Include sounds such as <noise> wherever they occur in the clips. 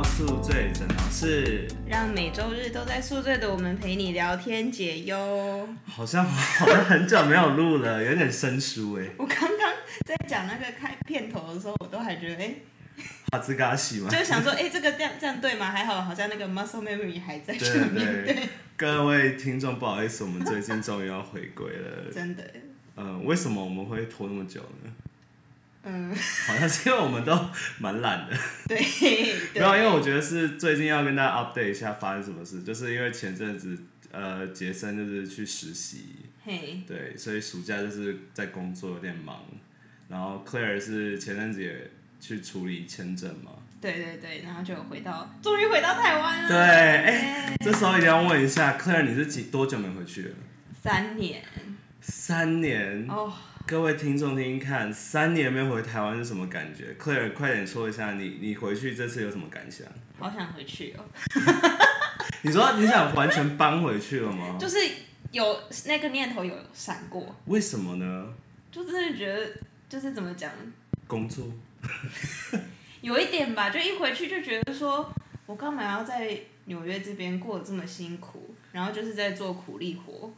到宿醉诊疗室，让每周日都在宿醉的我们陪你聊天解忧。好像好像很久没有录了，有点生疏哎。我刚刚在讲那个开片头的时候，我都还觉得哎，哈兹嘎西吗？就想说哎，这个这样这样对吗？还好，好像那个 muscle memory 还在这里。对，各位听众，不好意思，我们最近终于要回归了。<laughs> 真的。嗯，为什么我们会拖那么久呢？嗯，好像是因为我们都蛮懒的。<laughs> <laughs> 对，没有，因为我觉得是最近要跟大家 update 一下发生什么事，就是因为前阵子呃杰森就是去实习，嘿，对，所以暑假就是在工作有点忙，然后 Claire 是前阵子也去处理签证嘛，对对对，然后就回到，终于回到台湾了。对，哎，这时候一定要问一下 Claire，你是几多久没回去了？三年。三年哦。各位听众听听看，三年没回台湾是什么感觉？Claire，快点说一下你你回去这次有什么感想？好想回去哦！<laughs> 你说你想完全搬回去了吗？就是有那个念头有闪过。为什么呢？就真的觉得就是怎么讲？工作。<laughs> 有一点吧，就一回去就觉得说，我干嘛要在纽约这边过得这么辛苦？然后就是在做苦力活。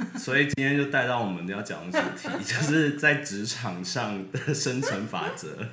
<laughs> 所以今天就带到我们要讲的主题，<laughs> 就是在职场上的生存法则。<laughs>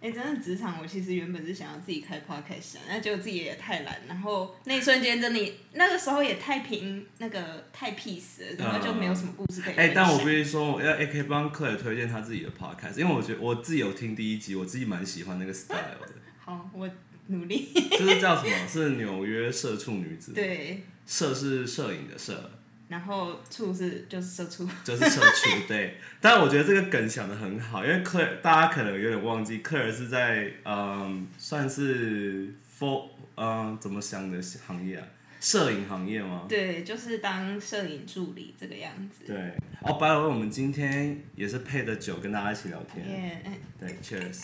哎，真的职场，我其实原本是想要自己开 podcast，那结果自己也太懒，然后那一瞬间真的，那个时候也太平，那个太 peace 了，然后就没有什么故事可以。哎，但我必须说，我要 AK 帮客人推荐他自己的 podcast，因为我觉得我自己有听第一集，我自己蛮喜欢那个 style 的。好，我努力。这是叫什么？是纽约社畜女子。对。社是摄影的摄。然后处是就是社畜，<laughs> 就是社畜对，但我觉得这个梗想的很好，因为克大家可能有点忘记，克尔是在嗯算是 for 嗯怎么想的行业啊，摄影行业吗？对，就是当摄影助理这个样子。对，哦，白了，我们今天也是配的酒跟大家一起聊天。对，Cheers。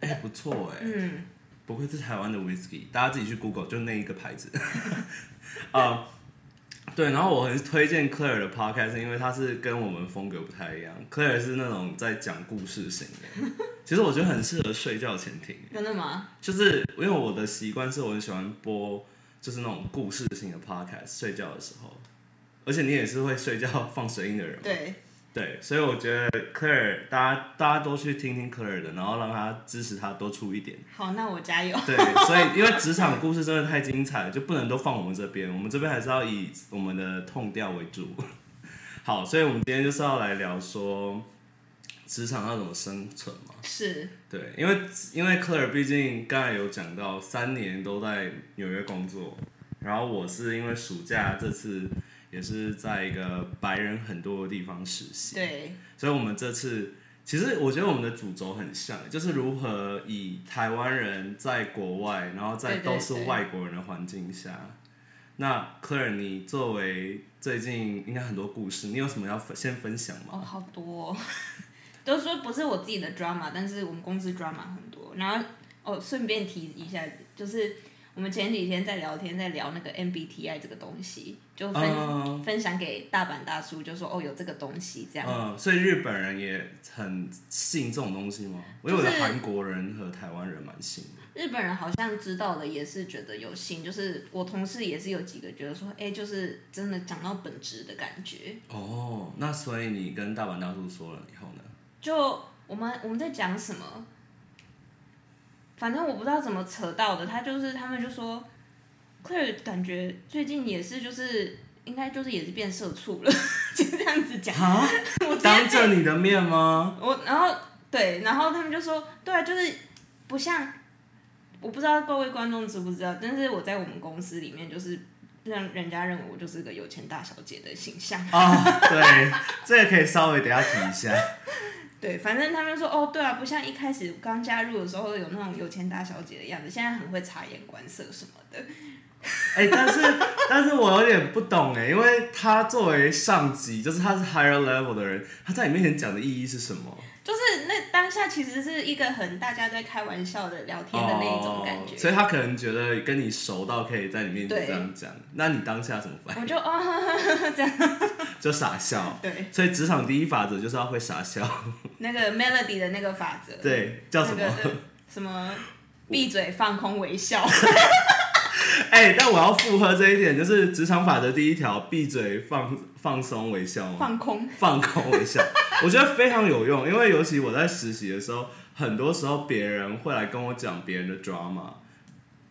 哎，不错哎。嗯。不愧是台湾的 whisky，大家自己去 Google 就那一个牌子。啊，<laughs> 对，然后我很推荐 Claire 的 podcast，因为它是跟我们风格不太一样。Claire 是那种在讲故事型的，<laughs> 其实我觉得很适合睡觉前听。真的吗？就是因为我的习惯是我很喜欢播，就是那种故事型的 podcast，睡觉的时候。而且你也是会睡觉放声音的人。对。对，所以我觉得科尔，大家大家都去听听科尔的，然后让他支持他多出一点。好，那我加油。对，所以因为职场故事真的太精彩了，就不能都放我们这边，我们这边还是要以我们的痛调为主。<laughs> 好，所以我们今天就是要来聊说职场要怎么生存嘛。是。对，因为因为科尔毕竟刚才有讲到三年都在纽约工作，然后我是因为暑假这次。也是在一个白人很多的地方实习，对，所以，我们这次其实我觉得我们的主轴很像，就是如何以台湾人在国外，然后在都是外国人的环境下，那 Clare，，你作为最近应该很多故事，你有什么要先分享吗？哦，好多，<laughs> 都说不是我自己的 drama，但是我们公司 drama 很多，然后哦，顺便提一下，就是。我们前几天在聊天，在聊那个 MBTI 这个东西，就分分享给大阪大叔，就说哦有这个东西这样。嗯，所以日本人也很信这种东西吗？我以为韩国人和台湾人蛮信的。日本人好像知道的也是觉得有信，就是我同事也是有几个觉得说，哎，就是真的讲到本质的感觉。哦，那所以你跟大阪大叔说了以后呢？就我们我们在讲什么？反正我不知道怎么扯到的，他就是他们就说，Clare 感觉最近也是就是应该就是也是变社畜了，<laughs> 就这样子讲。啊？当着你的面吗？我然后对，然后他们就说，对啊，就是不像，我不知道各位观众知不知道，但是我在我们公司里面就是让人家认为我就是个有钱大小姐的形象。啊，对，这个可以稍微等下提一下。<laughs> 对，反正他们说哦，对啊，不像一开始刚加入的时候有那种有钱大小姐的样子，现在很会察言观色什么的。<laughs> 哎，但是但是我有点不懂哎，因为他作为上级，就是他是 higher level 的人，他在你面前讲的意义是什么？就是那当下其实是一个很大家在开玩笑的聊天的那一种感觉，哦所以他可能觉得跟你熟到可以在你面前这样讲，那你当下怎么办？我就哦 <laughs> 这样，就傻笑。对，所以职场第一法则就是要会傻笑，那个 melody 的那个法则，对，叫什么？那个什么？闭嘴放空微笑，<laughs> 哎、但我要附和这一点，就是职场法则第一条，闭嘴放放松微笑嘛，放空，放空微笑，我觉得非常有用，因为尤其我在实习的时候，很多时候别人会来跟我讲别人的 drama，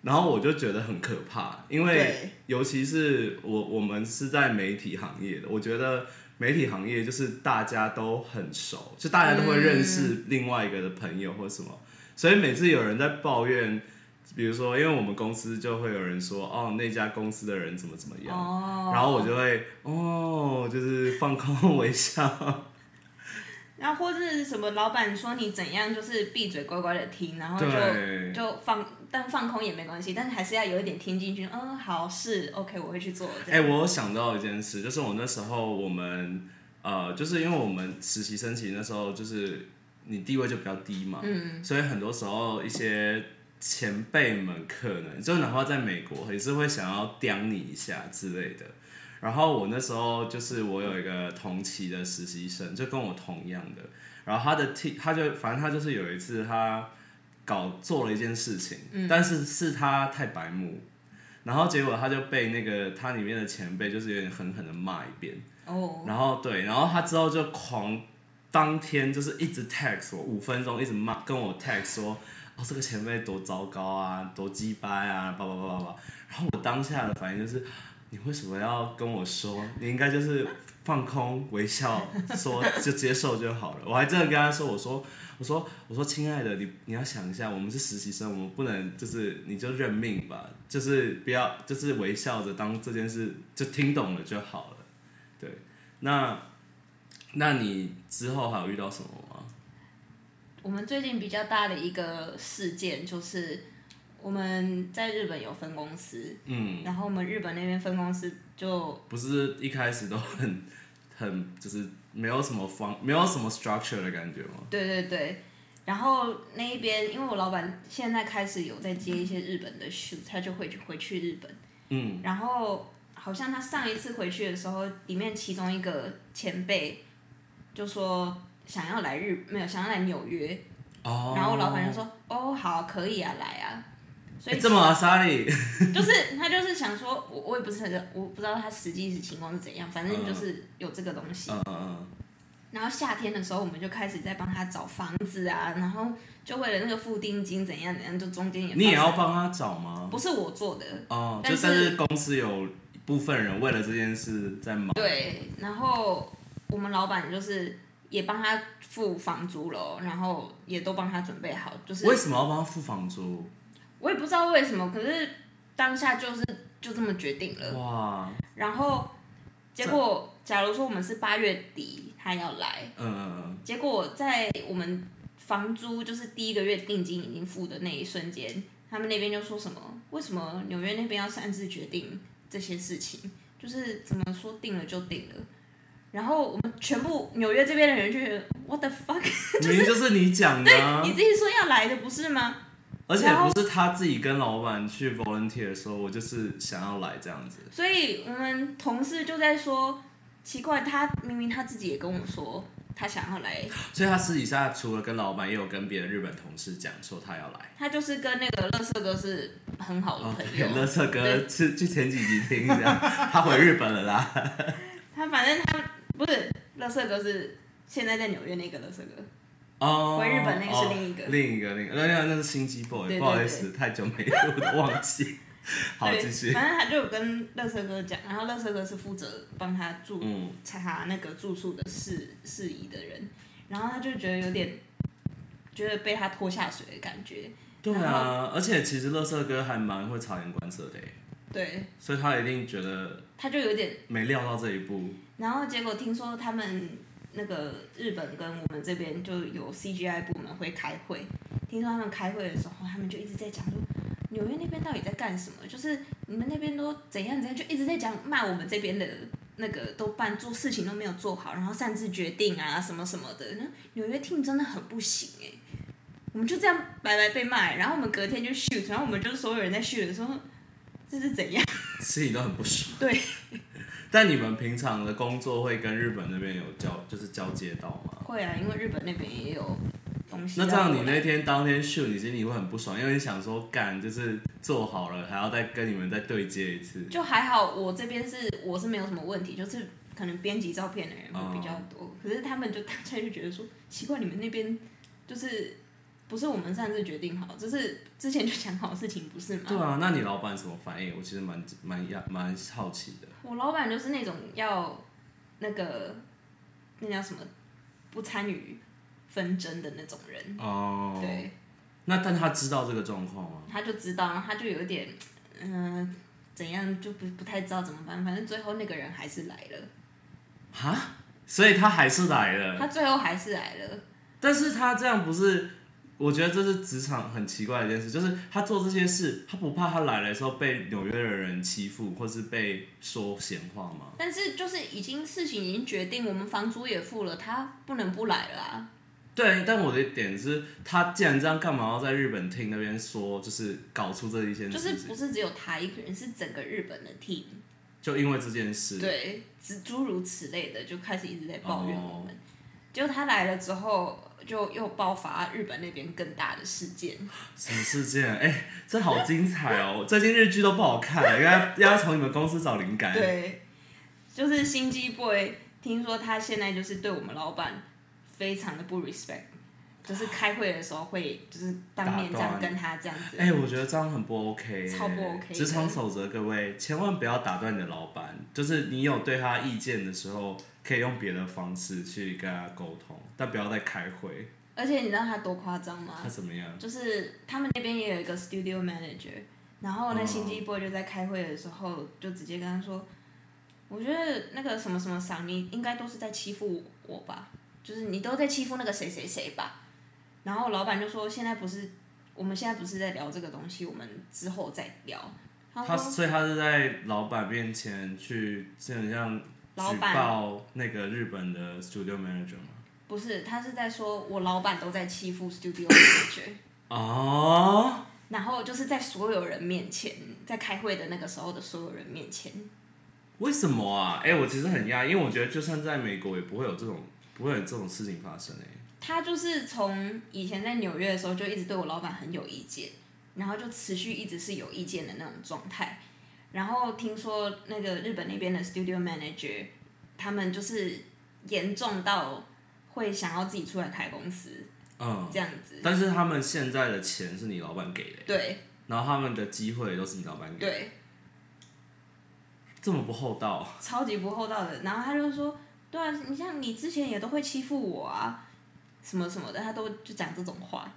然后我就觉得很可怕，因为尤其是我我们是在媒体行业的，我觉得媒体行业就是大家都很熟，就大家都会认识另外一个的朋友或什么，所以每次有人在抱怨。比如说，因为我们公司就会有人说，哦，那家公司的人怎么怎么样，哦，然后我就会，哦，就是放空微笑，然后或是什么老板说你怎样，就是闭嘴乖乖的听，然后就，就放，但放空也没关系，但是还是要有一点听进去。嗯，好，是 OK，我会去做。这哎、样我有想到一件事，就是我那时候我们呃，就是因为我们实习生其实那时候就是你地位就比较低嘛，嗯，所以很多时候一些前辈们可能就哪怕在美国也是会想要刁你一下之类的。然后我那时候就是我有一个同期的实习生，就跟我同样的，然后他的 T 他就反正他就是有一次他搞做了一件事情，但是是他太白目，然后结果他就被那个他里面的前辈就是有点狠狠的骂一遍，哦，然后对，然后他之后就狂当天就是一直 text 我五分钟，一直骂跟我 text 说这个前辈多糟糕啊，多鸡掰啊，叭叭叭叭叭，然后我当下的反应就是你为什么要跟我说？你应该就是放空微笑，说就接受就好了。我还真的跟他说，我说我说我说亲爱的，你你要想一下，我们是实习生，我们不能就是你就认命吧，就是不要就是微笑着当这件事就听懂了就好了。对，那那你之后还有遇到什么？我们最近比较大的一个事件就是我们在日本有分公司，嗯，然后我们日本那边分公司就不是一开始都很很就是没有什么方没有什么 structure 的感觉吗？对对对，然后那一边因为我老板现在开始有在接一些日本的 shoot，他就会去回去日本，嗯，然后好像他上一次回去的时候，里面其中一个前辈就说想要来日没有想要来纽约，哦，然后老板就说哦好可以啊来啊，所以欸这么阿莎莉，<laughs> 就是他就是想说，我我也不是很我不知道他实际情况是怎样，反正就是有这个东西。嗯嗯嗯然后夏天的时候，我们就开始在帮他找房子啊，然后就为了那个付定金怎样怎样，就中间也嗯，你也要帮他找吗？不是我做的，哦，但就是但是公司有一部分人为了这件事在忙。对，然后我们老板就是也帮他付房租了，然后也都帮他准备好，就是为什么要帮他付房租？我也不知道为什么，可是当下就是就这么决定了。哇，然后结果，假如说我们是八月底他要来，嗯嗯结果在我们房租就是第一个月定金已经付的那一瞬间，他们那边就说什么？为什么纽约那边要擅自决定这些事情？就是怎么说定了就定了。然后我们全部纽约这边的人就觉得 What the fuck？嗯，<laughs> 明明就是你讲的啊、你自己说要来的不是吗？而且不是他自己跟老板去 volunteer 说，我就是想要来这样子。所以我们同事就在说，奇怪，他明明他自己也跟我说他想要来，所以他私底下除了跟老板，也有跟别的日本同事讲说他要来。他就是跟那个乐色哥是很好的哦，朋，友。乐色哥对去去前几集听一下，他回日本了啦。<laughs> 他反正他不是乐色哥是现在在纽约那个乐色哥，哦，回日本那个是哦另一个。另一个另一个，那那那是心机 boy，不好意思，太久没录的忘记。<laughs> 好，继续。反正他就有跟乐色哥讲，然后乐色哥是负责帮他住嗯，查那个住宿的事事宜的人，然后他就觉得有点觉得被他拖下水的感觉，对啊，而且其实乐色哥还蛮会察言观色的耶，对，所以他一定觉得他就有点没料到这一步。然后结果听说他们那个日本跟我们这边就有 CGI 部门会开会，听说他们开会的时候，他们就一直在讲说纽约那边到底在干什么，就是你们那边都怎样怎样，就一直在讲骂我们这边的那个都办做事情都没有做好，然后擅自决定啊什么什么的。那纽约 team 真的很不行哎、我们就这样白白被骂，然后我们隔天就 shoot，然后我们就所有人在 shoot 的时候，这是怎样？心里都很不爽。对，<laughs> 但你们平常的工作会跟日本那边有交，就是交接到吗？会啊，因为日本那边也有东西那。这样你那天当天秀，你心里会很不爽，因为你想说干就是做好了，还要再跟你们再对接一次。就还好，我这边是我是没有什么问题，就是可能编辑照片的人会比较多，可是他们就大家就觉得说奇怪，你们那边就是不是我们擅自决定好，就是之前就讲好的事情，不是吗？对啊，那你老板什么反应？我其实蛮蛮压蛮好奇的。我老板就是那种要那个那叫什么不参与纷争的那种人，哦，对，那但他知道这个状况吗？他就知道，然后他就有点嗯、怎样就不不太知道怎么办，反正最后那个人还是来了，哈，所以他还是来了。他最后还是来了。但是他这样不是，我觉得这是职场很奇怪的一件事，就是他做这些事，他不怕他来的时候被纽约的人欺负，或是被说闲话吗？但是就是已经事情已经决定，我们房租也付了，他不能不来了啊。对，但我的点是，他既然这样，干嘛要在日本厅那边说，就是搞出这一件就是？不是只有他一个人，是整个日本的 team，就因为这件事，对，诸诸如此类的，就开始一直在抱怨我哦们。结果他来了之后，就又爆发日本那边更大的事件。什么事件？哎、这好精彩哦！最近日剧都不好看，应该要从你们公司找灵感。，对，就是心机 boy，听说他现在就是对我们老板非常的不 respect，就是开会的时候会就是当面这样跟他这样子。哎、我觉得这样很不 OK，超不 OK 的职场守则，各位千万不要打断你的老板，就是你有对他意见的时候，可以用别的方式去跟他沟通，但不要再开会。而且你知道他多夸张吗？他怎么样？就是他们那边也有一个 studio manager，然后那哦新机 boy 就在开会的时候就直接跟他说，我觉得那个什么什么桑，你应该都是在欺负我吧，就是你都在欺负那个谁谁谁吧。然后老板就说，现在不是，我们现在不是在聊这个东西，我们之后再聊。他他所以他是在老板面前去，就很像举报那个日本的 studio manager 吗？不是，他是在说我老板都在欺负 studio manager。哦，然后就是在所有人面前，在开会的那个时候的所有人面前，为什么啊？哎、我其实很讶异，因为我觉得就算在美国也不会有这种不会有这种事情发生哎、他就是从以前在纽约的时候就一直对我老板很有意见，然后就持续一直是有意见的那种状态。然后听说那个日本那边的 studio manager，他们就是严重到会想要自己出来开公司嗯，这样子。但是他们现在的钱是你老板给的、对然后他们的机会都是你老板给的，对，这么不厚道。超级不厚道的。然后他就说：“对啊，你像你之前也都会欺负我啊，什么什么的，他都就讲这种话。”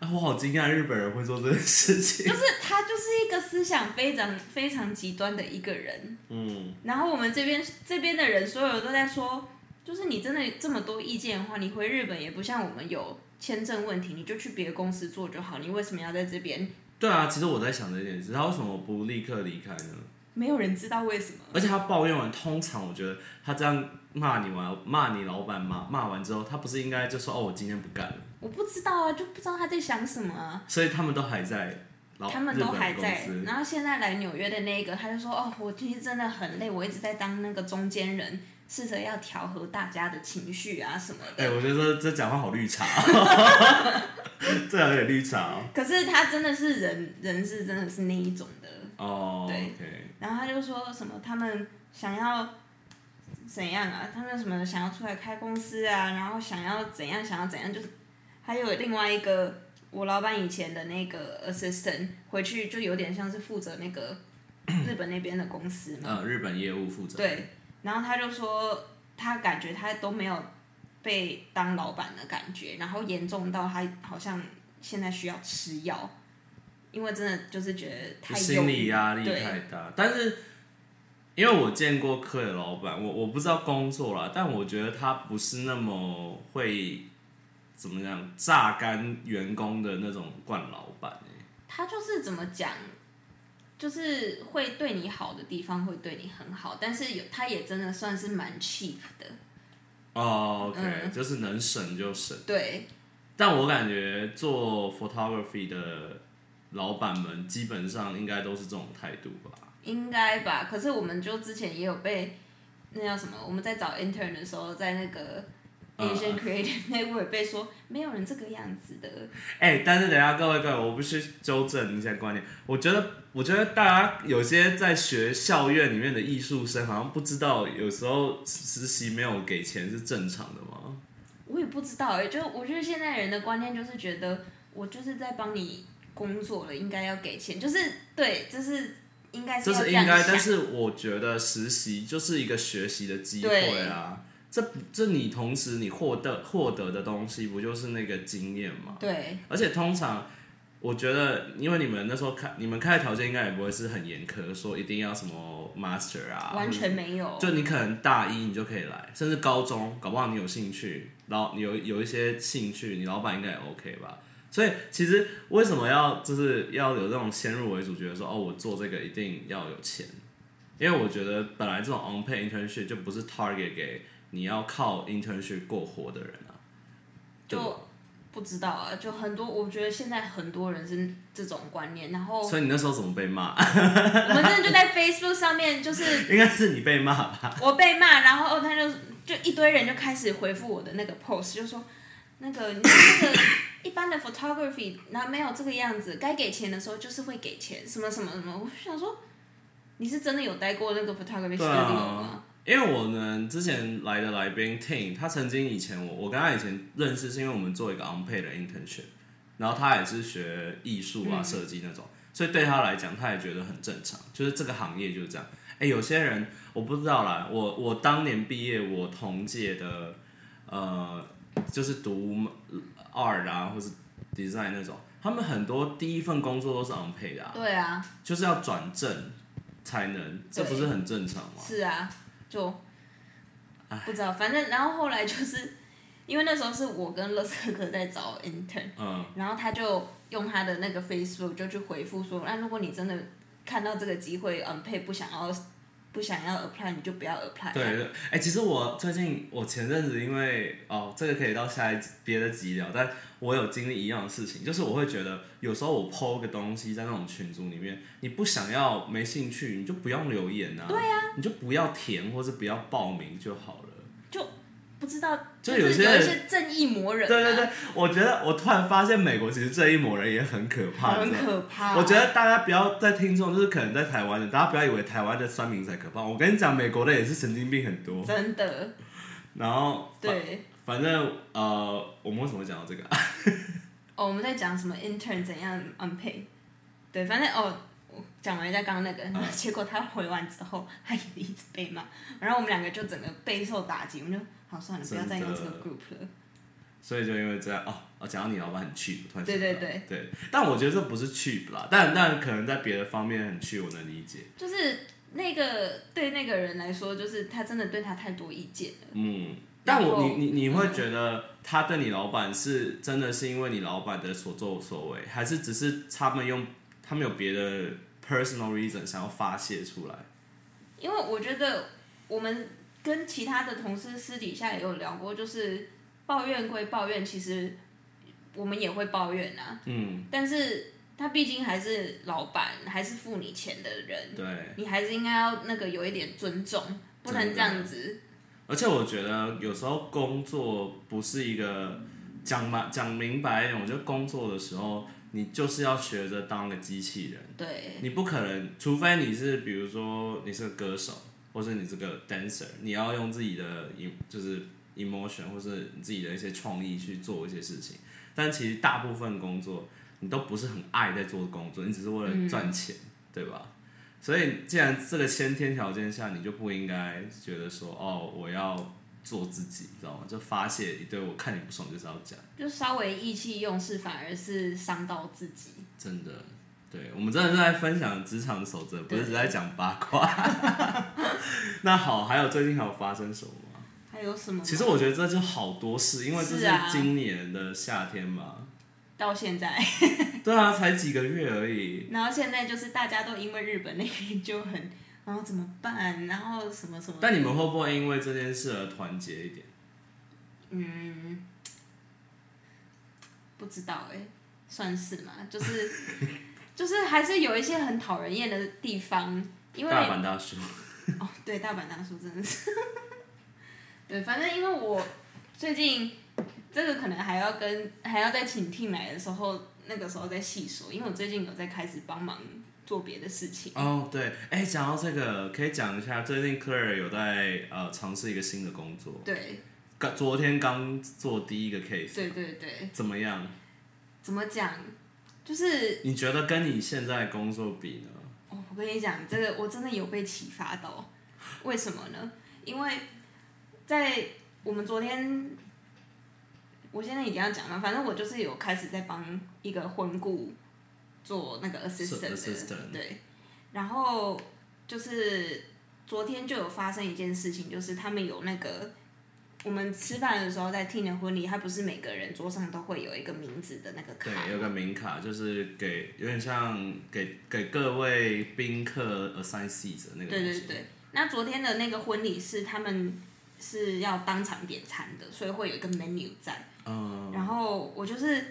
啊，我好惊讶，日本人会做这件事情。<laughs> 就是他就是一个思想非常非常极端的一个人。嗯，然后我们这边这边的人，所有都在说，就是你真的这么多意见的话，你回日本也不像我们有签证问题，你就去别的公司做就好，你为什么要在这边？对啊，其实我在想这件事，他为什么不立刻离开呢？没有人知道为什么。而且他抱怨完，通常我觉得他这样骂你完，骂你老板骂骂完之后，他不是应该就说哦，我今天不干了，我不知道啊，就不知道他在想什么啊。所以他们都还在，他们都还在然后现在来纽约的那个，他就说：“哦，我今天真的很累，我一直在当那个中间人，试着要调和大家的情绪啊什么的。哎、我觉得这这讲话好绿茶，<laughs> 这有点绿茶哦。可是他真的是人，人是真的是那一种的。哦对然后他就说什么他们想要怎样啊？他们什么想要出来开公司啊？然后想要怎样？想要怎样？就是还有另外一个我老板以前的那个 assistant 回去就有点像是负责那个日本那边的公司嘛。呃，日本业务负责。对，然后他就说他感觉他都没有被当老板的感觉，然后严重到他好像现在需要吃药，因为真的就是觉得太心理压力太大。但是因为我见过科的老板，我我不知道工作啦，但我觉得他不是那么会怎么样榨干员工的那种惯老板、欸、他就是怎么讲，就是会对你好的地方会对你很好，但是有他也真的算是蛮 cheap 的。哦，OK，、嗯就是能省就省。对，但我感觉做 photography 的老板们基本上应该都是这种态度吧。应该吧。可是我们就之前也有被那叫什么？我们在找 intern 的时候，在那个嗯 Asian Creative <laughs> Network 被说没有人这个样子的。哎、但是等一下各位各位，我必须纠正一下观念。我觉得，我觉得大家有些在学校院里面的艺术生，好像不知道有时候实习没有给钱是正常的吗？我也不知道哎、就我觉得现在人的观念就是觉得我就是在帮你工作了，应该要给钱，就是对，就是应该是这要样是应该，但是我觉得实习就是一个学习的机会啊。这不这你同时你获得获得的东西，不就是那个经验吗？对而且通常，我觉得，因为你们那时候开，你们开的条件应该也不会是很严苛，说一定要什么 master 啊，完全没有。就你可能大一你就可以来，甚至高中，搞不好你有兴趣，然后你有有一些兴趣，你老板应该也 OK 吧。所以其实为什么要就是要有这种先入为主，觉得说哦，我做这个一定要有钱，因为我觉得本来这种 on pay internship 就不是 target 给你要靠 internship 过活的人啊。就不知道啊，就很多，我觉得现在很多人是这种观念，然后所以你那时候怎么被骂？<laughs> 我们真的就在 Facebook 上面，就是 <laughs> 应该是你被骂吧？我被骂，然后他就就一堆人就开始回复我的那个 post，就说那个你那个 <laughs> 一般的 photography，那没有这个样子，该给钱的时候就是会给钱，什么什么什么，我就想说你是真的有待过那个 photography 对 studio 啊吗？，因为我们之前来的来宾 Ting，他曾经以前我我跟他以前认识是因为我们做一个 unpaid 的 internship，然后他也是学艺术啊设计那种，所以对他来讲他也觉得很正常，就是这个行业就是这样。哎、有些人我不知道啦，我我当年毕业，我同届的呃就是读 art 啊或是 design 那种，他们很多第一份工作都是 unpaid 的、啊，对啊，就是要转正才能，这不是很正常吗？是啊，就不知道，反正然后后来就是因为那时候是我跟乐色哥在找 intern，嗯。然后他就用他的那个 Facebook 就去回复说，那如果你真的看到这个机会嗯配不想要不想要 apply，你就不要 apply。对对，哎、其实我最近我前阵子因为哦，这个可以到下一别的集聊，但我有经历一样的事情，就是我会觉得有时候我 PO 个东西在那种群组里面，你不想要没兴趣，你就不用留言啊，对呀、你就不要填或者不要报名就好了。不知道，就是有有些有一些正义魔人、啊，对对对，我觉得我突然发现美国其实这一抹人也很可怕，很可怕。我觉得大家不要在听众，就是可能在台湾的，大家不要以为台湾的酸民才可怕。我跟你讲，美国的也是神经病很多。真的然后对。反正呃，我们为什么会讲到这个啊？<laughs> 哦，我们在讲什么 intern 怎样 unpaid，对，反正哦，我讲完一下刚刚那个，嗯。<laughs> 结果他回完之后，<laughs> 他也一直被骂，然后我们两个就整个备受打击，我们就好算了，不要再用这个 group 了。所以就因为这样哦，哦，讲到你老板很 cheap，我突然对对对。对，但我觉得这不是 cheap 啦，但但可能在别的方面很 cheap，我能理解。就是那个对那个人来说，就是他真的对他太多意见了。嗯，但我你你你会觉得他对你老板是真的是因为你老板的所作所为，还是只是他们用他们有别的 personal reason 想要发泄出来？因为我觉得我们跟其他的同事私底下也有聊过，就是抱怨归抱怨，其实我们也会抱怨啊。嗯，但是他毕竟还是老板，还是付你钱的人，对。你还是应该要那个有一点尊重，不能这样子。而且我觉得有时候工作不是一个讲嘛讲明白一点，我觉得工作的时候你就是要学着当个机器人，对。你不可能，除非你是比如说你是个歌手，或是你是个 dancer，你要用自己的就是 emotion 或是你自己的一些创意去做一些事情，但其实大部分工作你都不是很爱在做工作，你只是为了赚钱，对吧？所以，既然这个先天条件下，你就不应该觉得说，哦，我要做自己，你知道吗？就发泄一堆，我看你不爽就是要讲，就稍微意气用事，反而是伤到自己。真的。对，我们真的是在分享职场守则，不是只在讲八卦。<laughs> 那好，还有最近还有发生什么吗？还有什么？其实我觉得这就好多事，因为这是今年的夏天嘛。到现在，对啊，才几个月而已。<laughs> 然后现在就是大家都因为日本那边就很，然后怎么办？然后什么什么？但你们会不会因为这件事而团结一点？嗯，不知道哎、算是嘛，就是 <laughs> 就是还是有一些很讨人厌的地方，因为大阪大叔，哦，对，大阪大叔真的是，<laughs> 对，反正因为我最近这个可能还要跟还要再请 team 来的时候，那个时候再细说，因为我最近有在开始帮忙做别的事情。哦，对，哎，讲到这个，可以讲一下，最近 Claire 有在呃尝试一个新的工作，对刚昨天刚做第一个 case，对对对，怎么样？怎么讲？就是你觉得跟你现在工作比呢？哦，我跟你讲，这个我真的有被启发到。为什么呢？因为在我们昨天，我现在一定要讲了，反正我就是有开始在帮一个婚顾做那个 assistant 的 assistant 对。然后就是昨天就有发生一件事情，就是他们有那个我们吃饭的时候在听的婚礼，他不是每个人桌上都会有一个名字的那个卡对，有个名卡，就是给有点像给给各位宾客 assign seats 的那个。对对对，那昨天的那个婚礼是他们是要当场点餐的，所以会有一个 menu 在。嗯，然后我就是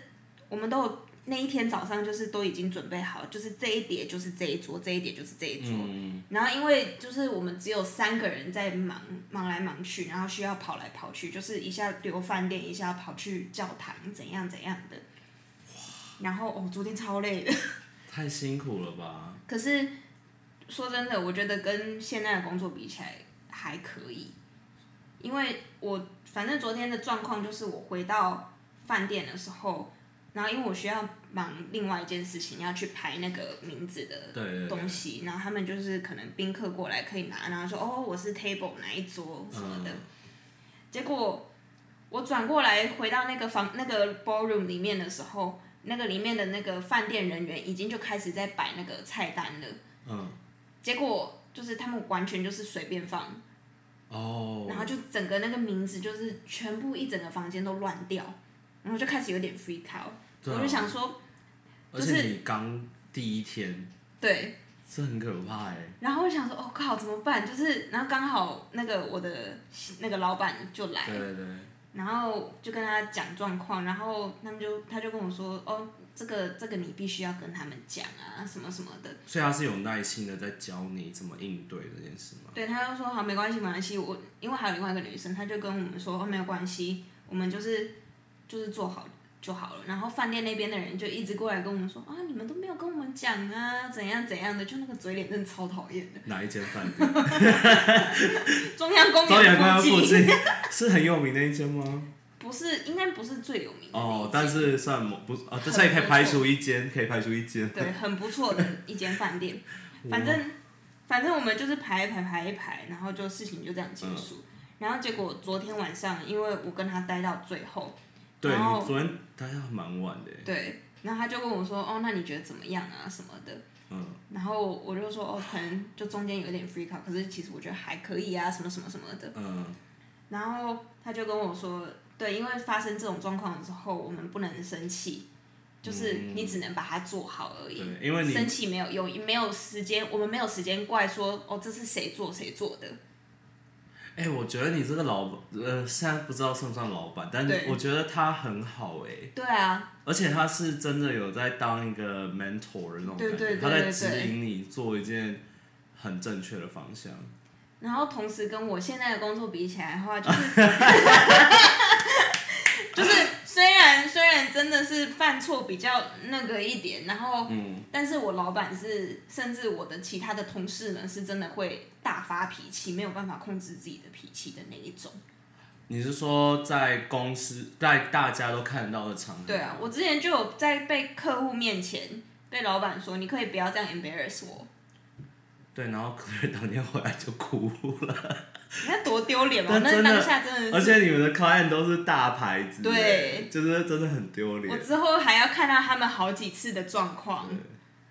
我们都有那一天早上就是都已经准备好，就是这一碟就是这一桌，这一碟就是这一桌。嗯，然后因为就是我们只有三个人在忙忙来忙去，然后需要跑来跑去，就是一下丢饭店，一下跑去教堂，怎样怎样的。然后哦，昨天超累的。太辛苦了吧？<laughs> 可是说真的，我觉得跟现在的工作比起来还可以，因为我反正昨天的状况就是我回到饭店的时候，然后因为我需要忙另外一件事情，要去排那个名字的对对对。东西，然后他们就是可能宾客过来可以拿，然后说哦我是 table 哪一桌什么的，嗯。结果我转过来回到那个房那个 ballroom 里面的时候，那个里面的那个饭店人员已经就开始在摆那个菜单了，嗯，结果就是他们完全就是随便放，哦，然后就整个那个名字就是全部一整个房间都乱掉，然后就开始有点 freak out，、我就想说，而且就是你刚第一天，对，这很可怕哎。然后我想说，哦靠，怎么办？就是，然后刚好那个我的那个老板就来，对对对，然后就跟他讲状况，然后他们就他就跟我说，哦，这个这个你必须要跟他们讲啊，什么什么的。所以他是有耐心的在教你怎么应对这件事吗？对，他就说好，没关系，没关系。我因为还有另外一个女生，他就跟我们说，哦，没有关系，我们就是就是做好就好了。然后饭店那边的人就一直过来跟我们说，啊，你们都没有跟我们讲啊，怎样怎样的，就那个嘴脸真的超讨厌的。哪一间饭店？<laughs> 中央公园附近，园附近是很有名的一间吗？不是，应该不是最有名的那一哦间，但是算某不哦，很这也可以排除一间，可以排除一间。对，很不错的一间饭店。<laughs> 反正反正我们就是排一排排一排，然后就事情就这样结束。嗯然后结果昨天晚上，因为我跟他待到最后，对然后你昨天待到蛮晚的，对，然后他就跟我说，哦，那你觉得怎么样啊什么的。嗯，然后我就说，哦，可能就中间有点 freak out，可是其实我觉得还可以啊，什么什么什么的。嗯，然后他就跟我说，对，因为发生这种状况的时候，我们不能生气，就是你只能把它做好而已。因为你生气没有用，没有时间，我们没有时间怪说哦，这是谁做谁做的。哎、我觉得你这个老，呃，现在不知道算不算老板，但是我觉得他很好哎、对啊，而且他是真的有在当一个 mentor 的那种感觉，对对对他在指引你做一件很正确的方向。然后同时跟我现在的工作比起来的话，就是就 <laughs> 是虽然虽然真的是犯错比较那个一点，然后嗯，但是我老板是，甚至我的其他的同事们是真的会大发脾气，没有办法控制自己的脾气的那一种。你是说在公司，在大家都看得到的场合？对啊，我之前就有在被客户面前被老板说，你可以不要这样 embarrass 我，对，然后 Claire 当天回来就哭了，你看多丢脸嘛！那当下真的而，且你们的 client 都是大牌子，对，就是真的很丢脸我。之后还要看到他们好几次的状况。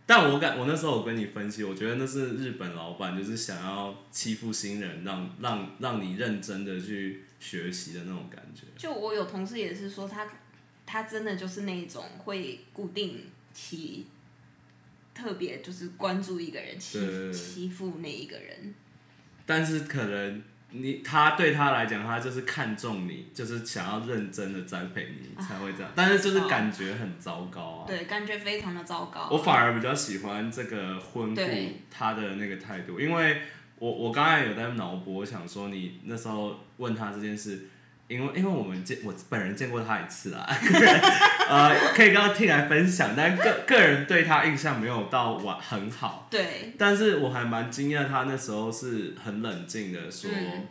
但我感我那时候我跟你分析，我觉得那是日本老板就是想要欺负新人，让让让你认真的去学习的那种感觉。就我有同事也是说他，他真的就是那种会固定起特别就是关注一个人，欺欺负那一个人。但是可能你他对他来讲，他就是看中你，就是想要认真的栽培你才会这样，但是就是感觉很糟糕啊。对，感觉非常的糟糕。我反而比较喜欢这个婚顾对他的那个态度，因为我我刚才有在脑补，我想说你那时候问他这件事，因为因为我们见我本人见过他一次啊，个 <laughs> 人呃可以跟他听来分享，但个个人对他印象没有到完很好，对但是我还蛮惊讶他那时候是很冷静的说。嗯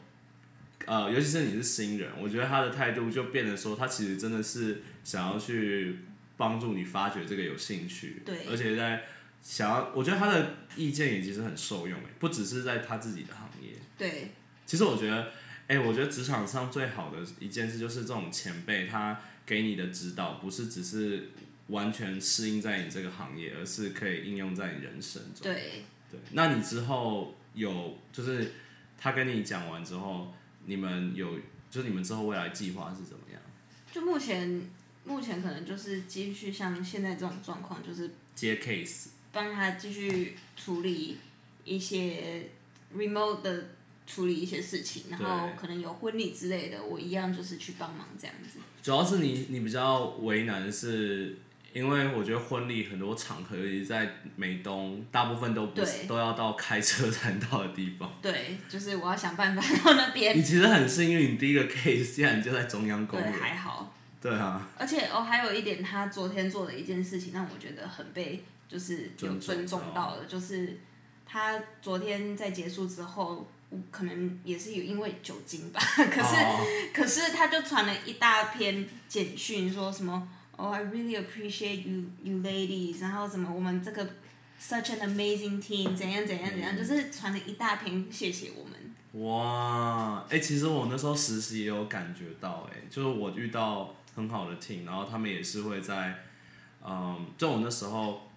呃，尤其是你是新人，我觉得他的态度就变得说，他其实真的是想要去帮助你发掘这个有兴趣，对而且在想要，我觉得他的意见也其实很受用，哎，不只是在他自己的行业。对其实我觉得，哎、我觉得职场上最好的一件事就是这种前辈他给你的指导，不是只是完全适应在你这个行业，而是可以应用在你人生中。对，对，那你之后有就是他跟你讲完之后，你们有就是你们之后未来计划是怎么样？就目前目前可能就是继续像现在这种状况，就是接 case 帮他继续处理一些 remote 的处理一些事情，然后可能有婚礼之类的，我一样就是去帮忙这样子。主要是你你比较为难的是，因为我觉得婚礼很多场合，尤其在美东，大部分都不是都要到开车才能到的地方。对，就是我要想办法到那边。你 <laughs> 其实很幸运，你第一个 case 竟然就在中央公对，园。还好。对啊，而且哦，还有一点，他昨天做的一件事情让我觉得很被就是有尊重到的，就是他昨天在结束之后，我可能也是有因为酒精吧，<laughs> 可是、哦。可是他就传了一大篇简讯，说什么哦、i really appreciate you you ladies，然后什么我们这个 such an amazing team，怎样怎样怎样，就是传了一大篇谢谢我们。哇，哎、其实我那时候实习也有感觉到、哎，就是我遇到很好的 team，然后他们也是会在，嗯，就我那时候，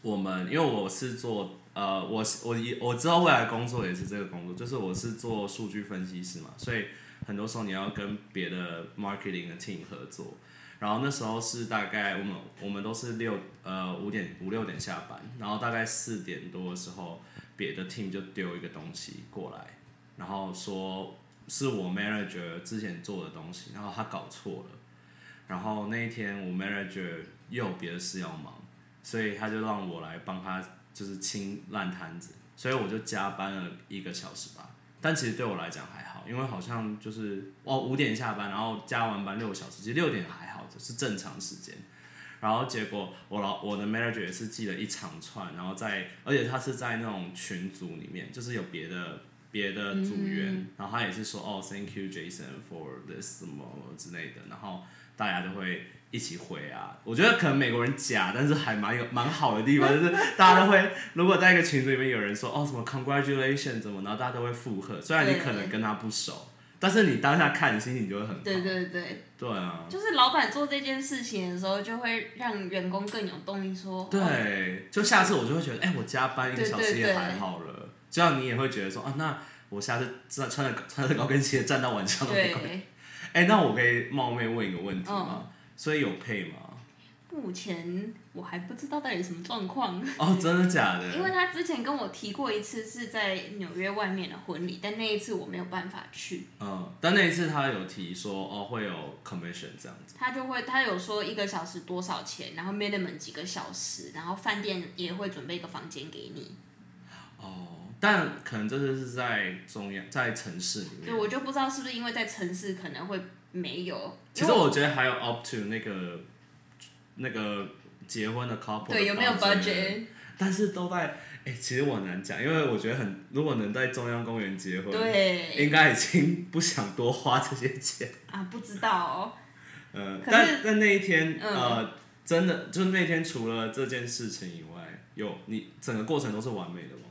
我们因为我是做，呃，我是我一我知道未来工作也是这个工作，就是我是做数据分析师嘛，所以很多时候你要跟别的 marketing 的 team 合作。然后那时候是大概我们我们都是六呃五点五六点下班，然后大概四点多的时候，别的 team 就丢一个东西过来，然后说是我 manager 之前做的东西，然后他搞错了，然后那一天我 manager 又有别的事要忙，所以他就让我来帮他就是清烂摊子，所以我就加班了一个小时吧。但其实对我来讲还好，因为好像就是哦五点下班，然后加完班六个小时，其实六点还好，就是正常时间。然后结果我老我的 manager 也是寄了一长串，然后在而且他是在那种群组里面，就是有别的别的组员，然后他也是说哦 thank you Jason for this 什么之类的，然后大家就会一起回啊。我觉得可能美国人假，但是还蛮有蛮好的地方，<laughs> 就是大家都会如果在一个群组里面有人说哦什么 congratulations 怎么，然后大家都会附和，虽然你可能跟他不熟，但是你当下看你心情就会很好。对对对，对啊，就是老板做这件事情的时候，就会让员工更有动力说，哦对，就下次我就会觉得，哎、我加班一个小时也还好了。这样你也会觉得说，啊，那我下次穿穿着穿着高跟鞋站到晚上都没关系。对，哎、那我可以冒昧问一个问题吗？嗯所以有配吗？目前我还不知道到底什么状况，哦，真的假的？<laughs> 因为他之前跟我提过一次是在纽约外面的婚礼，但那一次我没有办法去，嗯，但那一次他有提说，哦，会有 commission 这样子。他就会他有说一个小时多少钱，然后 minimum 几个小时，然后饭店也会准备一个房间给你，哦，但可能这次是在中央，在城市里面。对我就不知道是不是因为在城市可能会没有，其实我觉得还有 up to 那个那个结婚的 couple 对有没有 budget 但是都在哎、其实我很难讲，因为我觉得很，如果能在中央公园结婚，对。应该已经不想多花这些钱。啊不知道哦，呃，但但那一天，嗯。呃，真的就是那天除了这件事情以外，有你整个过程都是完美的吗？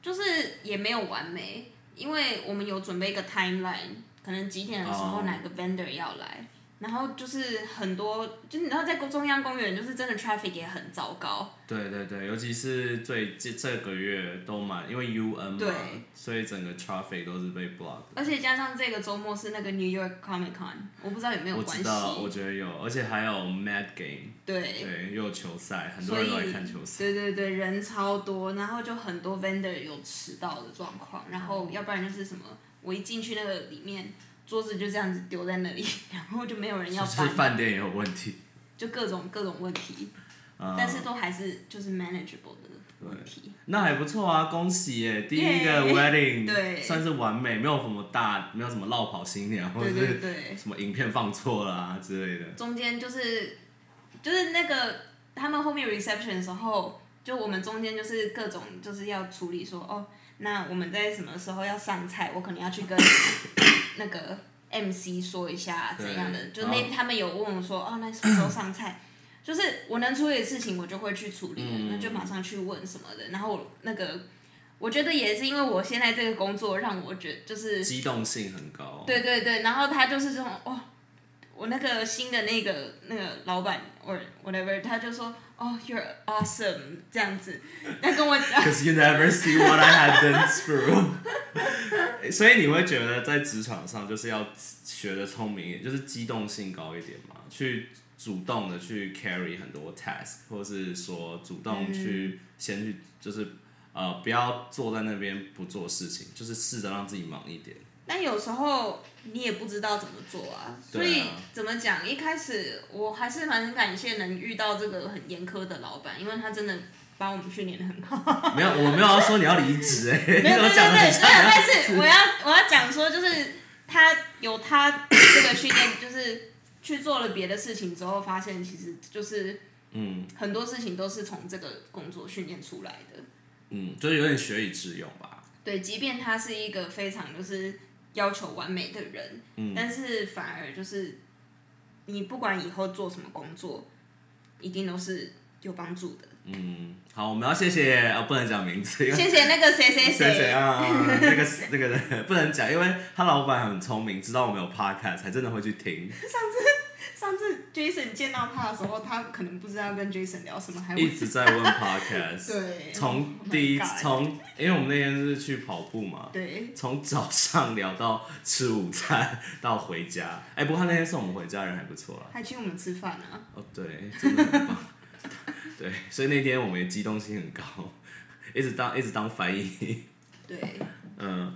就是也没有完美，因为我们有准备一个 timeline，可能几点的时候哦。哪个 vendor 要来，然后就是很多，就你知道在中央公园，就是真的 traffic 也很糟糕。对对对，尤其是最这这个月都蛮，因为 UN 嘛对，所以整个 traffic 都是被 block。而且加上这个周末是那个 New York Comic Con，我不知道有没有关系。知道，我觉得有，而且还有 Mad Game，对，对，又有球赛，很多人都来看球赛。对对对，人超多，然后就很多 vendor 有迟到的状况，然后要不然就是什么，我一进去那个里面，桌子就这样子丢在那里，<laughs> 然后就没有人要就是，饭店也有问题，就各种各种问题，啊、但是都还是就是 manageable 的问题。那还不错啊，恭喜耶！第一个 wedding 对。算是完美，没有什么大，没有什么落跑新娘，或者是对，什么影片放错了啊之类的。中间就是就是那个他们后面 reception 的时候，就我们中间就是各种就是要处理说哦，那我们在什么时候要上菜，我可能要去跟 <coughs> 那个 MC 说一下怎样的，就那他们有问我说哦，那什么时候上菜？就是我能处理的事情，我就会去处理，嗯那就马上去问什么的。然后我那个，我觉得也是因为我现在这个工作让我觉就是机动性很高。对对对，然后他就是这种哦，我那个新的那个那个老板 or whatever，他就说哦、y o u r e awesome 这样子，他跟我讲，Cause you never see what I have been through。<laughs> 所以你会觉得在职场上就是要学的聪明一点，就是机动性高一点嘛，去主动的去 carry 很多 task，或是说主动去、先去就是呃不要坐在那边不做事情，就是试着让自己忙一点。但有时候你也不知道怎么做啊，所以怎么讲？一开始我还是蛮感谢能遇到这个很严苛的老板，因为他真的把我们训练的很好。没有，我没有要说你要离职哎，<laughs> 没有，对 <laughs> 对你怎么讲的对，没有，但是我要我要讲说，就是他有他这个训练，就是去做了别的事情之后，发现其实就是嗯很多事情都是从这个工作训练出来的。嗯，就是有点学以致用吧。对，即便他是一个非常就是要求完美的人，嗯。但是反而就是你不管以后做什么工作，一定都是有帮助的。嗯，好，我们要谢谢啊，不能讲名字，谢谢那个谁谁。谁谁啊，<laughs> 那个那个人 <laughs> 不能讲，因为他老板很聪明，知道我们有 podcast，才真的会去听，上次 Jason 见到他的时候，他可能不知道跟 Jason 聊什么，还一直在问 podcast。<laughs> 对，从 Oh 第一从，因为我们那天是去跑步嘛，对从早上聊到吃午餐到回家。哎、不过他那天送我们回家，人还不错啊。还请我们吃饭啊。哦，对，真的很棒。<laughs> 对，所以那天我们也机动性很高，<laughs> 一直当一直当翻译。对，嗯，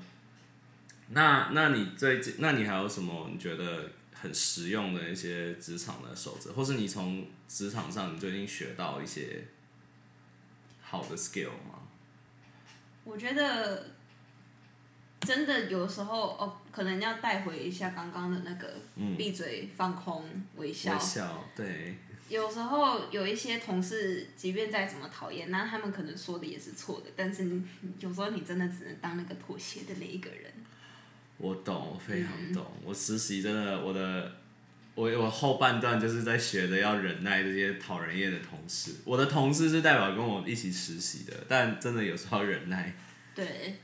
那那你最近，那你还有什么你觉得很实用的一些职场的守则，或是你从职场上你最近学到一些好的 skill 吗？我觉得真的有时候哦，可能要带回一下刚刚的那个嗯闭嘴、放空、微笑。微笑，对，有时候有一些同事，即便再怎么讨厌，那他们可能说的也是错的，但是你有时候你真的只能当那个妥协的那一个人。我懂，我非嗯常懂。我实习真的，我的我我后半段就是在学着要忍耐这些讨人厌的同事。我的同事是代表跟我一起实习的，但真的有时候要忍耐。对，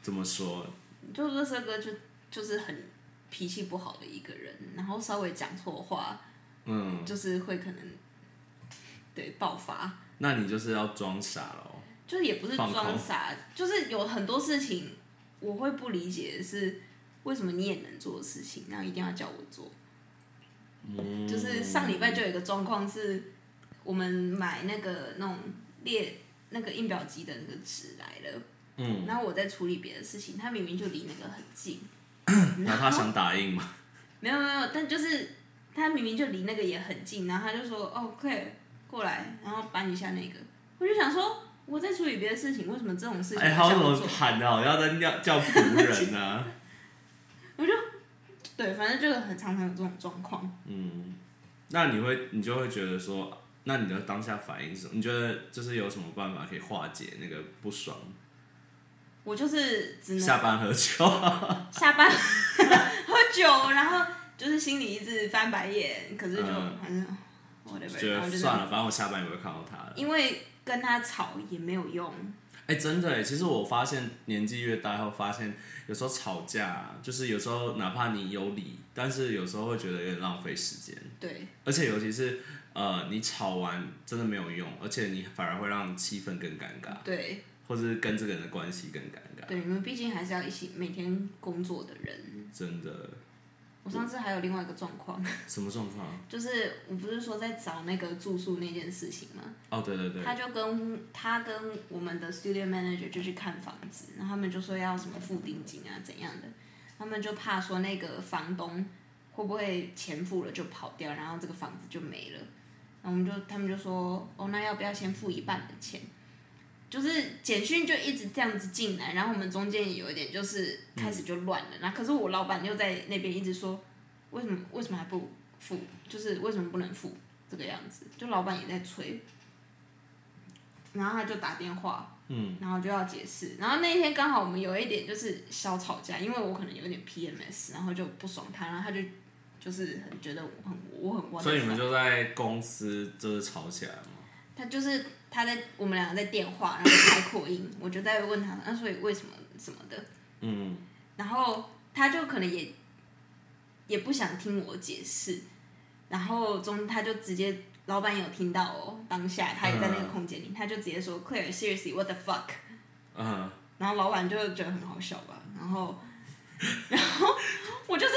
怎么说？就乐色哥就就是很脾气不好的一个人，然后稍微讲错话，嗯，就是会可能对爆发。那你就是要装傻咯。就是也不是装傻，就是有很多事情我会不理解是，为什么你也能做的事情，然后一定要叫我做？嗯，就是上礼拜就有一个状况是，我们买那个那种列那个印表机的那个纸来了，嗯，然后我在处理别的事情，他明明就离那个很近，<laughs> 然后他想打印吗，没有没有，但就是他明明就离那个也很近，然后他就说哦可以过来，然后搬一下那个，我就想说我在处理别的事情，为什么这种事情哎、他怎么？喊的好像在叫叫仆人呢、<laughs> 对，反正就是很常常有这种状况。嗯，那你会你就会觉得说，那你的当下反应是什么？你觉得就是有什么办法可以化解那个不爽？我就是只能下班喝酒，<laughs> 下班喝酒，然后就是心里一直翻白眼，可是就嗯反正就得算了，反正我下班也不会看到他了。因为跟他吵也没有用。哎、真的哎，其实我发现年纪越大后，发现有时候吵架啊、就是有时候哪怕你有理，但是有时候会觉得有点浪费时间，对而且尤其是呃，你吵完真的没有用，而且你反而会让气氛更尴尬，对或者是跟这个人的关系更尴尬，对，你们毕竟还是要一起每天工作的人。真的。我上次还有另外一个状况，<laughs> 什么状况？<laughs> 就是我不是说在找那个住宿那件事情吗？哦，对对对，他就跟他跟我们的 studio manager 就去看房子，然后他们就说要什么付定金啊怎样的，他们就怕说那个房东会不会钱付了就跑掉，然后这个房子就没了。然后我们就他们就说哦，那要不要先付一半的钱？就是简讯就一直这样子进来，然后我们中间也有一点就是开始就乱了，然后可是我老板又在那边一直说，为什么为什么还不付？就是为什么不能付这个样子？就老板也在催，然后他就打电话，嗯，然后就要解释，然后那一天刚好我们有一点就是小吵架，因为我可能有点 PMS，然后就不爽他，然后他就就是很觉得我很我很所以你们就在公司就是吵起来吗？他就是他在我们两个在电话，然后就开扩音，我就在问他，那、所以为什么什么的，嗯，然后他就可能也也不想听我解释，然后中他就直接老板有听到哦，当下他也在那个空间里，他就直接说 Claire seriously what the fuck，嗯，然后老板就觉得很好笑吧，然后然后我就是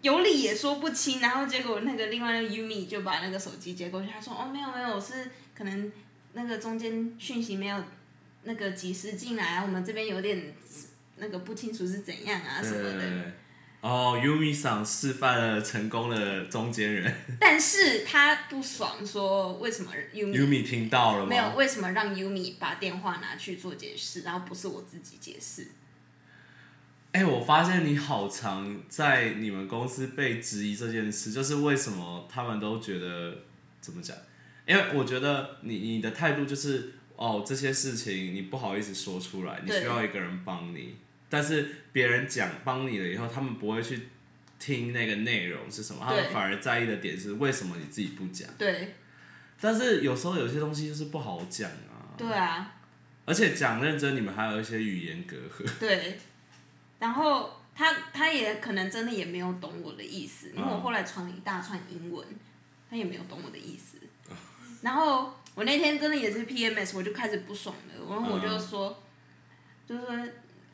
有理也说不清，然后结果那个另外那个 Yumi 就把那个手机接过去，他说哦没有没有，我是可能那个中间讯息没有那个及时进来啊，我们这边有点那个不清楚是怎样啊什么的。哦，Yumi 桑示范了成功的中间人但是他不爽，说为什么 Yumi，Yumi 听到了吗？没有为什么让 Yumi 把电话拿去做解释，然后不是我自己解释？哎、我发现你好常在你们公司被质疑这件事，就是为什么他们都觉得怎么讲？因为我觉得你你的态度就是哦，这些事情你不好意思说出来，你需要一个人帮你，但是别人讲帮你了以后，他们不会去听那个内容是什么，他们反而在意的点是为什么你自己不讲。对。但是有时候有些东西就是不好讲啊，对啊，而且讲认真，你们还有一些语言隔阂。<laughs> 对，然后他他也可能真的也没有懂我的意思，因为我后来传了一大串英文，他也没有懂我的意思。然后我那天真的也是 PMS，我就开始不爽了，然后我就说，就是说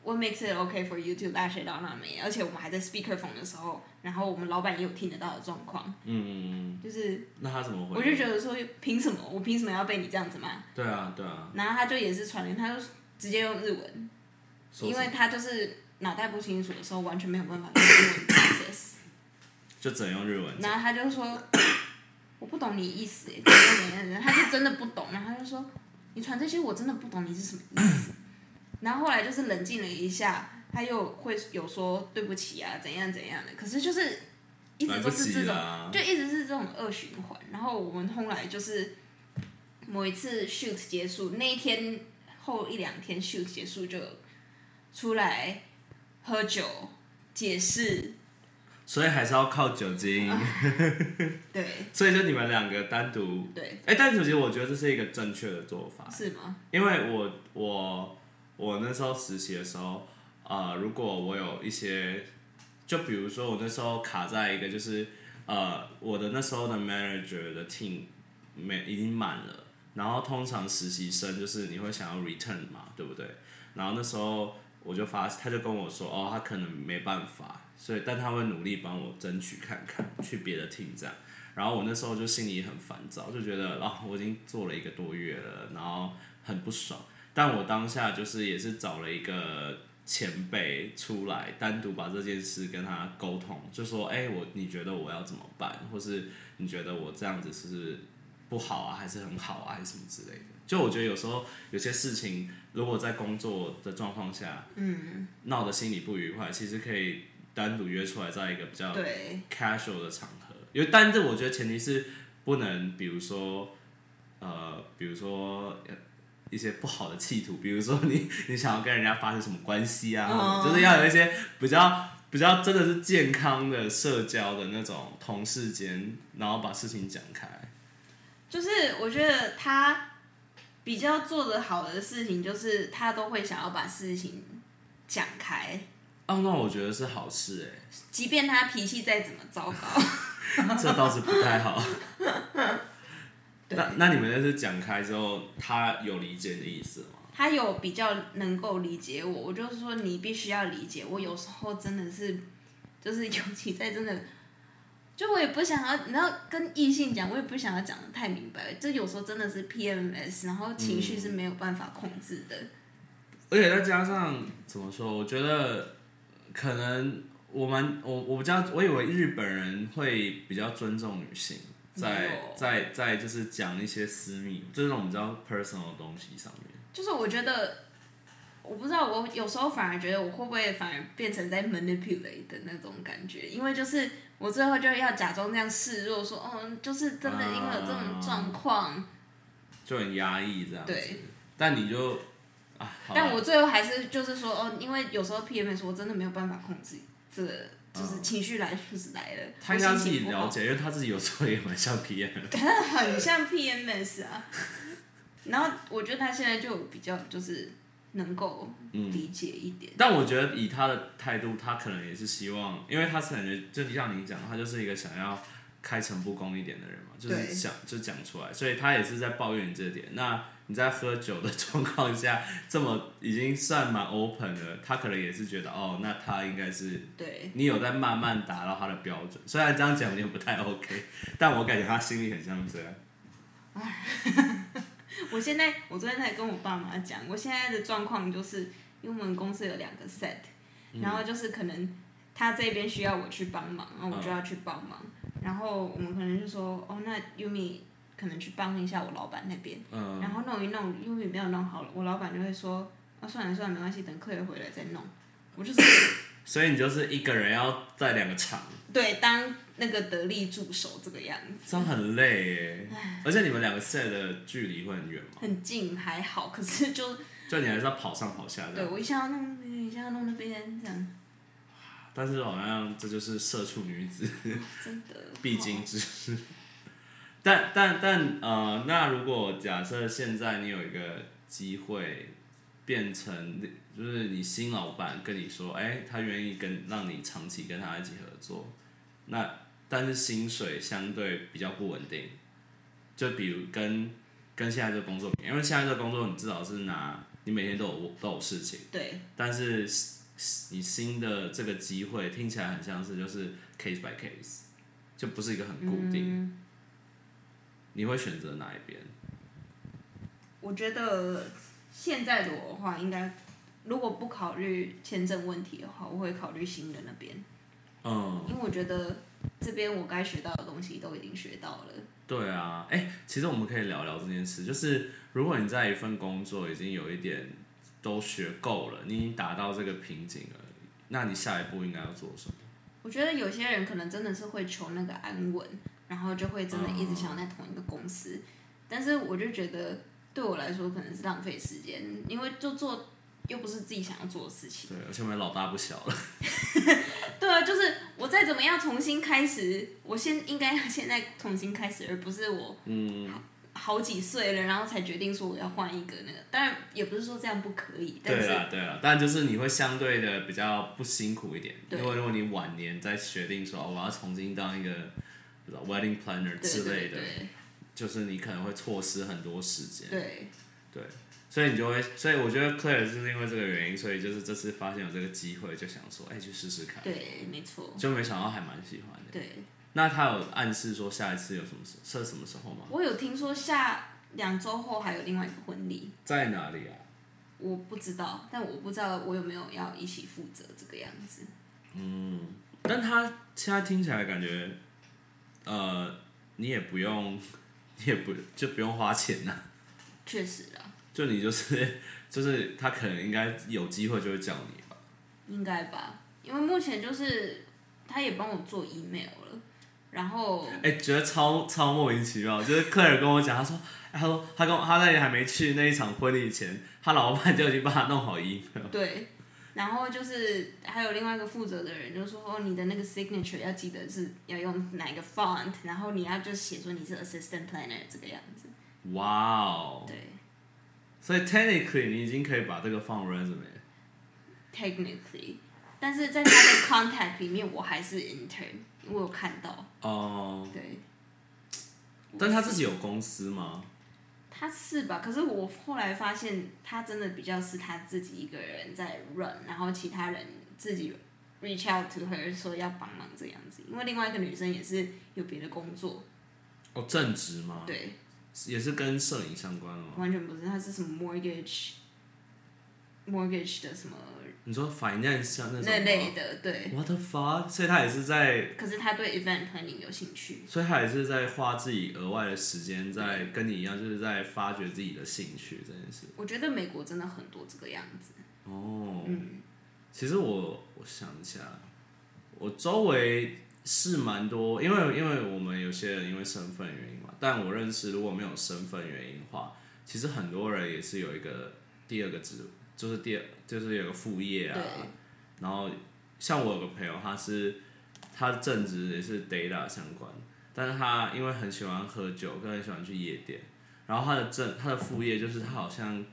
What makes it okay for you to lash it on me？而且我们还在 speakerphone 的时候，然后我们老板也有听得到的状况，嗯嗯嗯，就是那他怎么回？我就觉得说，凭什么我凭什么要被你这样子骂？对啊对啊，然后他就也是传了，他就直接用日文，因为他就是脑袋不清楚的时候，完全没有办法用英文 process。就只能用日文。然后他就说：“我不懂你意思耶，怎样怎样怎样。”他就真的不懂，然后他就说：“你传这些我真的不懂你是什么意思。”然后后来就是冷静了一下，他又会有说对不起啊，怎样怎样的。可是就是一直都是这种，就一直是这种恶循环。然后我们后来就是某一次 shoot 结束那一天后一两天 shoot 结束就出来喝酒解释，所以还是要靠酒精。<laughs> 对所以就你们两个单独，对，哎、但其实我觉得这是一个正确的做法，是吗？因为我我我那时候实习的时候，呃，如果我有一些，就比如说我那时候卡在一个就是呃，我的那时候的 manager 的 team 没已经满了，然后通常实习生就是你会想要 return 嘛，对不对？然后那时候我就发，他就跟我说，哦，他可能没办法，所以但他会努力帮我争取看看，去别的厅这样。然后我那时候就心里很烦躁，就觉得啊、我已经做了一个多月了，然后很不爽。但我当下就是也是找了一个前辈出来，单独把这件事跟他沟通，就说，哎、我你觉得我要怎么办，或是你觉得我这样子是不好啊，还是很好啊，还是什么之类的。就我觉得有时候有些事情，如果在工作的状况下，嗯，闹得心里不愉快，其实可以单独约出来，在一个比较对。casual 的场合，因为但是我觉得前提是不能，比如说呃，比如说呃一些不好的企图，比如说你 <laughs> 你想要跟人家发生什么关系啊，哦就是要有一些比较比较真的是健康的社交的那种同事间，然后把事情讲开。就是我觉得他比较做的好的事情，就是他都会想要把事情讲开，哦，那我觉得是好事哎，即便他脾气再怎么糟糕。<laughs> 这倒是不太好。<laughs> 那那你们那次讲开之后，他有理解你的意思吗？他有比较能够理解我，我就是说你必须要理解我。有时候真的是，就是 <laughs> 尤其在真的，就我也不想要，你要跟异性讲，我也不想要讲的太明白。就有时候真的是 PMS，然后情绪是没有办法控制的。而且再加上怎么说？我觉得可能我们我我比较我以为日本人会比较尊重女性，在在在就是讲一些私密，就是那种比较 personal 的东西上面。就是我觉得，我不知道，我有时候反而觉得我会不会反而变成在 manipulate 的那种感觉，因为就是我最后就要假装这样示弱，说哦，就是真的因为有这种状况，就很压抑这样子。对。但你就但我最后还是就是说哦，因为有时候 PMS 我真的没有办法控制这个，就是情绪来就是来了，他应该自己了解，因为他自己有时候也蛮像 PMS，。<laughs> 他很像 PMS 啊。然后我觉得他现在就比较就是能够理解一点，但我觉得以他的态度，他可能也是希望，因为他是感觉就像你讲，他就是一个想要开诚布公一点的人嘛，就是想就讲出来，所以他也是在抱怨这点。那你在喝酒的状况下，<laughs> 这么已经算蛮 open 的，他可能也是觉得哦，那他应该是对你有在慢慢达到他的标准。虽然这样讲有点不太 OK，但我感觉他心里很像这样。<laughs> 我现在我昨天才跟我爸妈讲，我现在的状况就是，因为我们公司有两个 set，、然后就是可能他这边需要我去帮忙，然后我就要去帮忙，然后我们可能就说，哦，那 Yumi 可能去帮一下我老板那边，嗯，然后弄一弄，Yumi 没有弄好了，我老板就会说，啊，算了算了，没关系，等客人回来再弄。我就是 <coughs> 所以你就是一个人要在两个场，对当那个得力助手这个样子，这样很累耶。而且你们两个 set 的距离会很远吗？很近还好，可是就 <laughs> 就你还是要跑上跑下的。对我一下要弄那边，一下要弄那边，这样但是好像这就是社畜女子真的 <laughs> 必经之事。但但但呃，那如果假设现在你有一个机会变成，就是你新老板跟你说，哎、他愿意跟让你长期跟他一起合作，那但是薪水相对比较不稳定，就比如跟跟现在这个工作比，因为现在这个工作你至少是拿你每天都有都有事情。对。但是你新的这个机会听起来很像是就是 case by case，就不是一个很固定。你会选择哪一边？我觉得现在的我的话，应该如果不考虑签证问题的话，我会考虑新的那边，嗯，因为我觉得这边我该学到的东西都已经学到了。对啊，哎、其实我们可以聊聊这件事，就是如果你在一份工作已经有一点都学够了，你已经达到这个瓶颈了，那你下一步应该要做什么？我觉得有些人可能真的是会求那个安稳，然后就会真的一直想要在同一个公司，但是我就觉得对我来说可能是浪费时间，因为就做又不是自己想要做的事情。对，而且我们老大不小了。<laughs> 对啊，就是我再怎么样重新开始，我先应该要现在重新开始，而不是我嗯，好几岁了，然后才决定说我要换一个那个。当然也不是说这样不可以，但是对啊，对啊，但就是你会相对的比较不辛苦一点，因为如果你晚年再决定说、哦我要重新当一个 wedding planner 之类的，对就是你可能会错失很多时间。对对，所以你就会，所以我觉得 Claire 是因为这个原因，所以就是这次发现有这个机会，就想说，哎、去试试看，对对，没错，就没想到还蛮喜欢的。对。那他有暗示说下一次有什么时是什么时候吗？我有听说下两周后还有另外一个婚礼，在哪里啊？我不知道，但我不知道我有没有要一起负责这个样子。嗯但他现在听起来感觉，呃，你也不用，你也不就不用花钱呐、确实啊，<laughs> 就你就是就是他可能应该有机会就会叫你吧。应该吧，因为目前就是他也帮我做 email 了，然后哎、觉得超超莫名其妙。就是克尔跟我讲，他说，哎他说他跟我他在还没去那一场婚礼前，他老板就已经帮他弄好 email。对，然后就是还有另外一个负责的人就说，哦，你的那个 signature 要记得是要用哪一个 font，然后你要就写说你是 assistant planner 这个样子。哇哦，对，所以 technically 你已经可以把这个放 resume。technically，但是在他的 contact 里面，我还是 intern，我有看到，哦、对，但他自己有公司吗？他是吧？可是我后来发现，他真的比较是他自己一个人在 run，然后其他人自己 reach out to her 说要帮忙这样子，因为另外一个女生也是有别的工作，哦，正职吗？对，也是跟摄影相关的吗？完全不是，他是什么 mortgage mortgage 的什么你说 finance 像那种那吗类的，对。What the fuck？所以他也是在，可是他对 event planning 有兴趣，所以他也是在花自己额外的时间，在跟你一样，就是在发掘自己的兴趣这件事。我觉得美国真的很多这个样子。哦，嗯其实我我想一下，我周围是蛮多，因为因为我们有些人因为身份原因嘛，但我认识如果没有身份原因的话，其实很多人也是有一个第二个职，就是第二就是有个副业啊对，然后像我有个朋友，他是他正职也是 data 相关，但是他因为很喜欢喝酒，更很喜欢去夜店，然后他的正他的副业就是他好像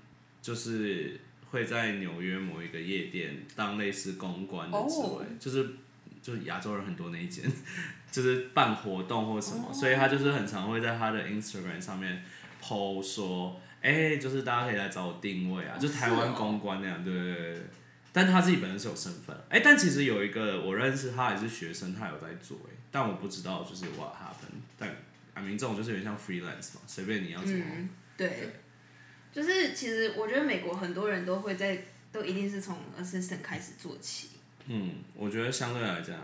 就是会在纽约某一个夜店当类似公关的职位哦。就是就是亚洲人很多那一间，就是办活动或什么，所以他就是很常会在他的 Instagram 上面 PO 说，哎、就是大家可以来找我定位啊，哦就台湾公关那样，对对对对。但他自己本身是有身份，哎、但其实有一个我认识他也是学生，他有在做，哎，但我不知道就是 what happened，但 I mean 这种就是有点像 freelance 嘛，随便你要怎么，嗯，对，就是其实我觉得美国很多人都会在，都一定是从 assistant 开始做起。嗯，我觉得相对来讲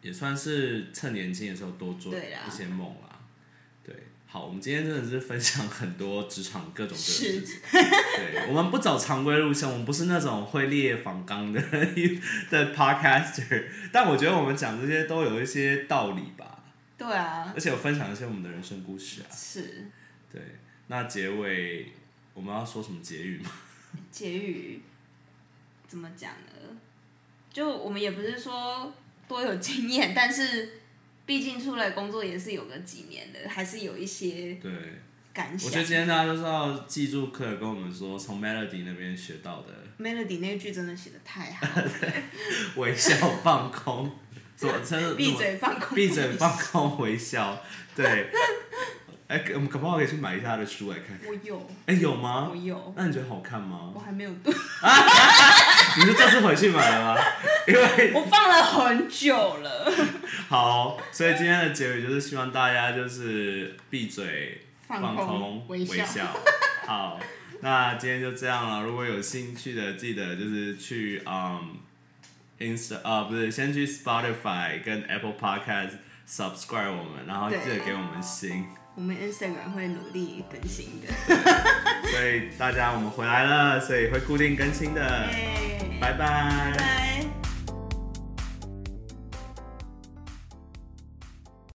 也算是趁年轻的时候多做一些梦啦。对，好，我们今天真的是分享很多职场各种各种事情。对，我们不走常规路线，我们不是那种会列访纲的 <laughs> 的 podcaster，但我觉得我们讲这些都有一些道理吧，对啊，而且有分享一些我们的人生故事啊。是对，那结尾我们要说什么结语吗？<laughs> 结语怎么讲呢？就我们也不是说多有经验，但是毕竟出来工作也是有个几年的，还是有一些对，感想我觉得。今天大家都是要记住可尔跟我们说从 Melody 那边学到的 <laughs> Melody 那句真的写的太好了，<laughs> 微笑放空，怎么？真的闭嘴放空，闭嘴放空微笑，对。<laughs> 哎、我们可不可以去买一下他的书来看？我有，哎、有吗我？有，那你觉得好看吗我？还没有读，<laughs> 你是这次回去买了吗？<laughs> 因为我放了很久了。好，所以今天的结尾就是希望大家就是闭嘴放空空微笑笑。好，那今天就这样了。如果有兴趣的，记得就是去嗯 Insta 啊，不是，先去 Spotify 跟 Apple Podcast subscribe 我们，然后记得给我们星。我们 Instagram 会努力更新的。所以大家我们回来了，所以会固定更新的。<laughs> 拜拜拜。拜。